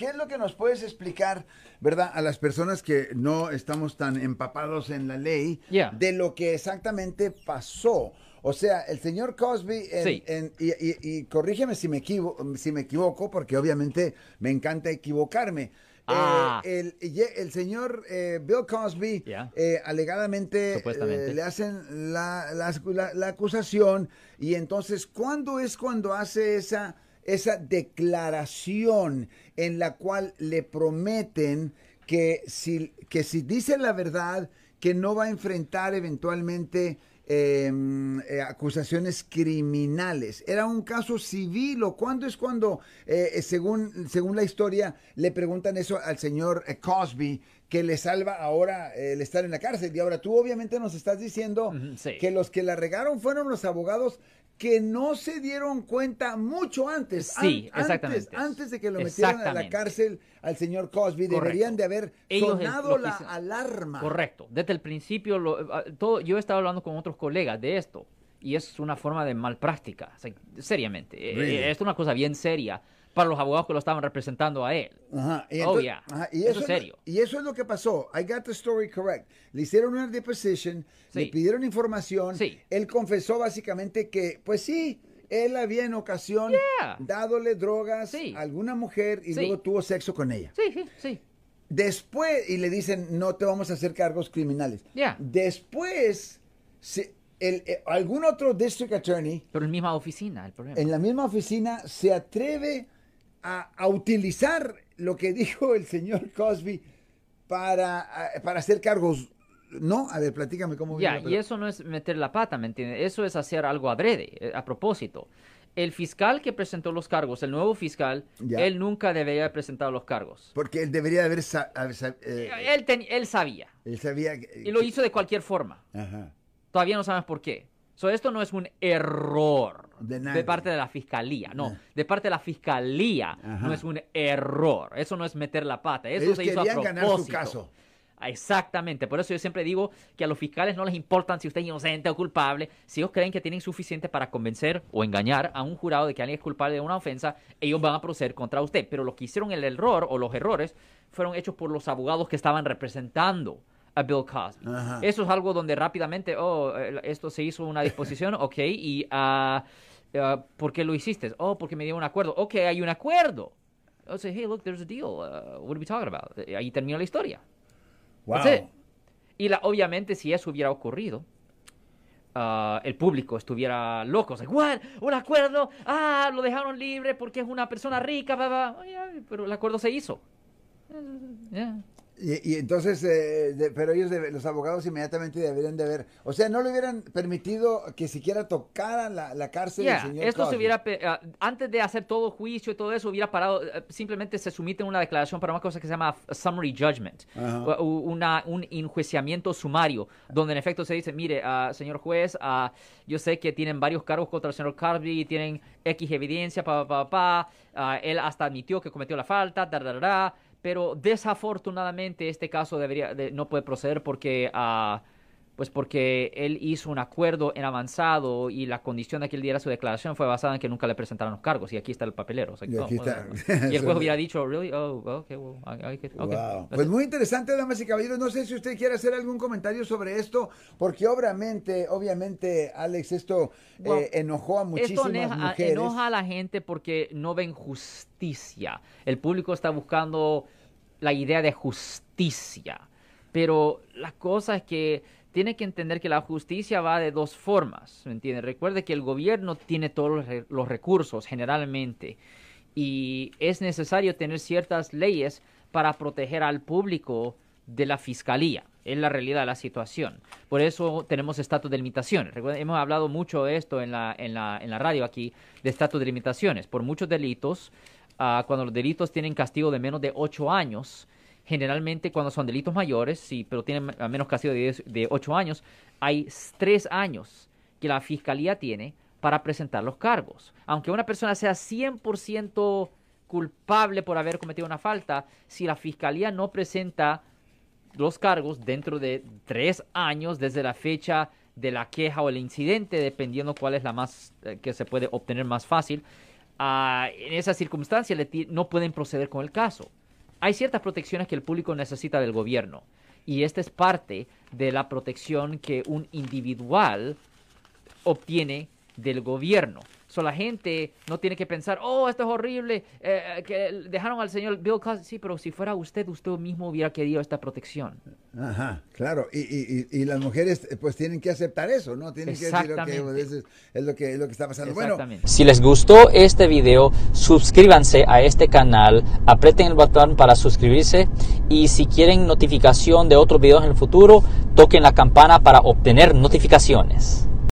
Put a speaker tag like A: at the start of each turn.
A: ¿qué es lo que nos puedes explicar, verdad, a las personas que no estamos tan empapados en la ley
B: Yeah.
A: de lo que exactamente pasó? O sea, el señor Cosby, en-
B: Sí.
A: en- y, y- y corrígeme si me, equivo- si me equivoco, porque obviamente me encanta equivocarme.
B: Ah.
A: Eh, el, y- el señor eh, Bill Cosby,
B: Yeah.
A: eh, alegadamente, le hacen la, la- la- la acusación y entonces, ¿cuándo es cuando hace esa, esa declaración en la cual le prometen que si, que si dice la verdad, que no va a enfrentar eventualmente eh, eh, acusaciones criminales. Era un caso civil o cuándo es cuando, eh, eh, según, según la historia, le preguntan eso al señor Cosby, que le salva ahora el estar en la cárcel. Y ahora tú obviamente nos estás diciendo
B: sí.
A: que los que la regaron fueron los abogados que no se dieron cuenta mucho antes.
B: Sí,
A: An-
B: exactamente.
A: Antes, antes de que lo metieran a la cárcel al señor Cosby,
B: Correcto.
A: deberían de haber
B: Ellos,
A: sonado la alarma.
B: Correcto. Desde el principio, lo- todo, yo he estado hablando con otros colegas de esto y es una forma de mal práctica, o sea, seriamente.
A: Really?
B: eh, es una cosa bien seria para los abogados que lo estaban representando a él.
A: Ajá, y
B: Oh, yeah.
A: ajá, y
B: Eso
A: eso
B: es serio.
A: Y eso es lo que pasó. I got the story correct. Le hicieron una deposition, le pidieron información.
B: Sí.
A: Él confesó básicamente que, pues sí, él había en ocasión
B: Yeah.
A: dadole drogas
B: Sí.
A: a alguna mujer y
B: Sí.
A: luego tuvo sexo con ella.
B: Sí, sí, sí.
A: Después, y le dicen, no te vamos a hacer cargos criminales.
B: Yeah.
A: Después, se- el- eh, algún otro district attorney
B: Pero en la misma oficina, el problema.
A: en la misma oficina se atreve a, a utilizar lo que dijo el señor Cosby para, a- para hacer cargos. No, a ver, platícame cómo
B: Ya,
A: la
B: y eso no es meter la pata, ¿me entiendes? Eso es hacer algo adrede, eh, a propósito. El fiscal que presentó los cargos, el nuevo fiscal, él nunca debería haber presentado los cargos.
A: Porque él debería de haber... eh,
B: Él, ten- él sabía
A: él sabía... que-
B: y lo hizo de cualquier forma.
A: Ajá.
B: Todavía no sabemos por qué. So, esto no es un error
A: De nadie.
B: parte de la fiscalía. No,
A: Ah.
B: de parte de la fiscalía
A: Ajá.
B: no es un error. Eso no es meter la pata. Eso
A: Ellos
B: se hizo a
A: querían ganar su
B: propósito.
A: caso.
B: Exactamente, por eso yo siempre digo que a los fiscales no les importa si usted es inocente o culpable, si ellos creen que tienen suficiente para convencer o engañar a un jurado de que alguien es culpable de una ofensa, ellos van a proceder contra usted. Pero lo que hicieron el error o los errores fueron hechos por los abogados que estaban representando a Bill Cosby.
A: Ajá.
B: Eso es algo donde rápidamente, oh, esto se hizo una disposición, ok, y ah, ah, ¿por qué lo hiciste? Oh, porque me dio un acuerdo. Ok, hay un acuerdo. O sea, hey, look, there's a deal. Uh, what are we talking about? Eh, Ahí terminó la historia.
A: Wow.
B: Y la, obviamente, si eso hubiera ocurrido, ah, el público estuviera loco. Like, ¿What? ¿Un acuerdo? Ah, lo dejaron libre porque es una persona rica. bla, bla". Oh, yeah, pero el acuerdo se hizo. Yeah.
A: Y, y entonces, eh, de- pero ellos, debe- los abogados inmediatamente deberían de haber, o sea, no le hubieran permitido que siquiera tocara la, la cárcel
B: Yeah,
A: del señor
B: esto se
A: Cosby.
B: hubiera, ah, antes de hacer todo juicio y todo eso, hubiera parado, eh, simplemente se somete una declaración para una cosa que se llama summary judgment,
A: Ajá.
B: o- u- una, un enjuiciamiento sumario, donde en efecto se dice, mire, ah, señor juez, ah, yo sé que tienen varios cargos contra el señor Carby, tienen X evidencia, pa, pa, pa, pa, él hasta admitió que cometió la falta, da, da, da, da, pero desafortunadamente este caso debería, de- no puede proceder porque... ah, pues porque él hizo un acuerdo en avanzado y la condición de que él diera su declaración fue basada en que nunca le presentaron los cargos. Y aquí está el papelero. O sea,
A: Y aquí
B: oh,
A: está.
B: Y el juez hubiera dicho, really? Oh, okay, well, I- I okay,
A: Wow. Pues
B: it".
A: muy interesante, damas y caballeros. No sé si usted quiere hacer algún comentario sobre esto, porque obviamente, obviamente, Alex, esto eh, enojó a
B: Esto
A: muchísimas
B: enoja,
A: mujeres.
B: enoja a la gente porque no ven justicia. El público está buscando la idea de justicia. Pero la cosa es que tiene que entender que la justicia va de dos formas, ¿me entiende? Recuerde que el gobierno tiene todos los, re- los recursos generalmente y es necesario tener ciertas leyes para proteger al público de la fiscalía. Es la realidad de la situación. Por eso tenemos estatus de limitaciones. Hemos hablado mucho de esto en la, en la, en la radio aquí, de estatus de limitaciones. Por muchos delitos, ah, cuando los delitos tienen castigo de menos de ocho años, generalmente cuando son delitos mayores, sí, pero tienen a menos castigo de, 10 de 8 años, hay s- tres años que la fiscalía tiene para presentar los cargos. Aunque una persona sea 100% culpable por haber cometido una falta, si la fiscalía no presenta los cargos dentro de tres años desde la fecha de la queja o el incidente, dependiendo cuál es la más eh, que se puede obtener más fácil, ah, en esa circunstancia no pueden proceder con el caso. Hay ciertas protecciones que el público necesita del gobierno y esta es parte de la protección que un individual obtiene del gobierno. So, la gente no tiene que pensar, oh, esto es horrible, eh, eh, que dejaron al señor Bill Cosby. Sí, pero si fuera usted, usted mismo hubiera querido esta protección.
A: Ajá, claro. Y, y, y las mujeres, pues, tienen que aceptar eso, ¿no? Tienen que decir, ok, pues, es, lo que, es lo que está pasando. Bueno,
C: si les gustó este video, suscríbanse a este canal, aprieten el botón para suscribirse y si quieren notificación de otros videos en el futuro, toquen la campana para obtener notificaciones.